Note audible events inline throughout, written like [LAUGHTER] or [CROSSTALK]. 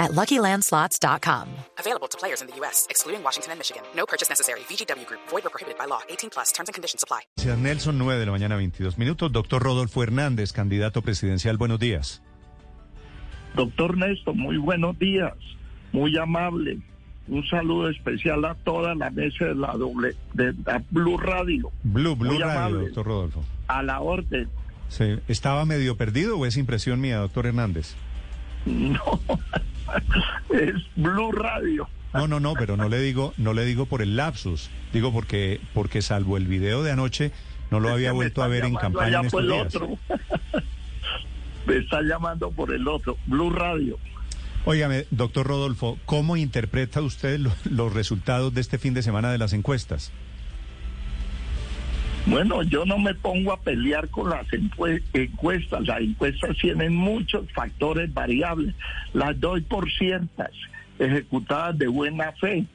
at LuckyLandSlots.com. Available to players in the U.S., excluding Washington and Michigan. No purchase necessary. VGW Group. Void or prohibited by law. 18 plus. Terms and conditions apply. Nelson, 9 de la mañana, 22 minutos. Doctor Rodolfo Hernández, candidato presidencial. Buenos días. Doctor Néstor, muy buenos días. Muy amable. Un saludo especial a toda la mesa de la doble de la Blue Radio. Blue, Blue Muy Radio, amable. doctor Rodolfo. A la orden. Sí. ¿Estaba medio perdido o es impresión mía, doctor Hernández? [LAUGHS] No, es Blue Radio. No, no, no, pero no le digo, no le digo por el lapsus. Digo porque, porque salvo el video de anoche, no lo había vuelto a ver en campaña en estos el días. otro. [LAUGHS] me está llamando por el otro. Blue Radio. Óigame, doctor Rodolfo, ¿cómo interpreta usted lo- los resultados de este fin de semana de las encuestas? Bueno, yo no me pongo a pelear con las encue- encuestas. Las encuestas tienen muchos factores variables. Las doy por ciertas, ejecutadas de buena fe.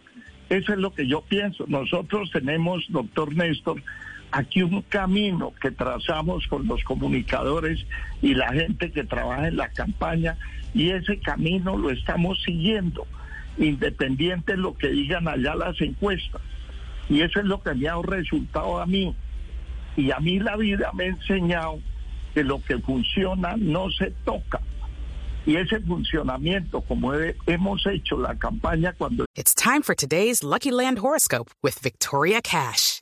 Eso es lo que yo pienso. Nosotros tenemos, doctor Néstor, aquí un camino que trazamos con los comunicadores y la gente que trabaja en la campaña y ese camino lo estamos siguiendo, independiente de lo que digan allá las encuestas. Y eso es lo que me ha resultado a mí. Y a mí la vida me ha enseñado que lo que funciona no se toca. Y ese funcionamiento, como he- hemos hecho la campaña cuando It's time for today's Lucky Land horoscope with Victoria Cash.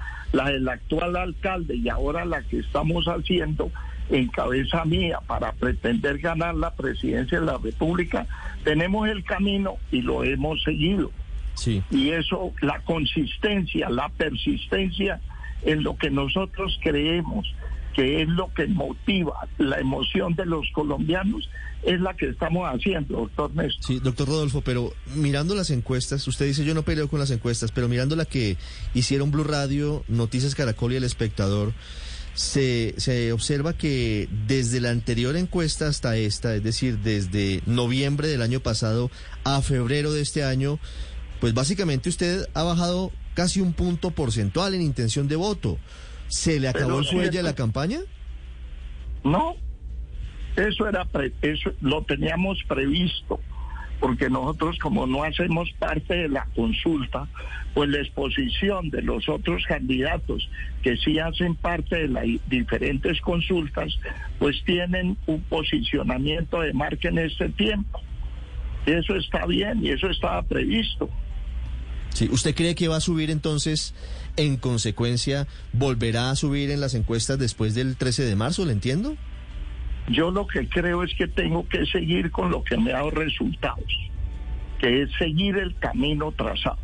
la del actual alcalde y ahora la que estamos haciendo en cabeza mía para pretender ganar la presidencia de la República, tenemos el camino y lo hemos seguido. Sí. Y eso, la consistencia, la persistencia en lo que nosotros creemos que es lo que motiva la emoción de los colombianos, es la que estamos haciendo, doctor Néstor. Sí, doctor Rodolfo, pero mirando las encuestas, usted dice yo no peleo con las encuestas, pero mirando la que hicieron Blue Radio, Noticias Caracol y El Espectador, se, se observa que desde la anterior encuesta hasta esta, es decir, desde noviembre del año pasado a febrero de este año, pues básicamente usted ha bajado casi un punto porcentual en intención de voto. ¿Se le acabó el fuelle esto- la campaña? No, eso era pre- eso lo teníamos previsto, porque nosotros como no hacemos parte de la consulta, pues la exposición de los otros candidatos que sí hacen parte de las diferentes consultas, pues tienen un posicionamiento de marca en este tiempo. Eso está bien y eso estaba previsto. ¿Usted cree que va a subir entonces, en consecuencia, volverá a subir en las encuestas después del 13 de marzo, ¿le entiendo? Yo lo que creo es que tengo que seguir con lo que me ha dado resultados, que es seguir el camino trazado.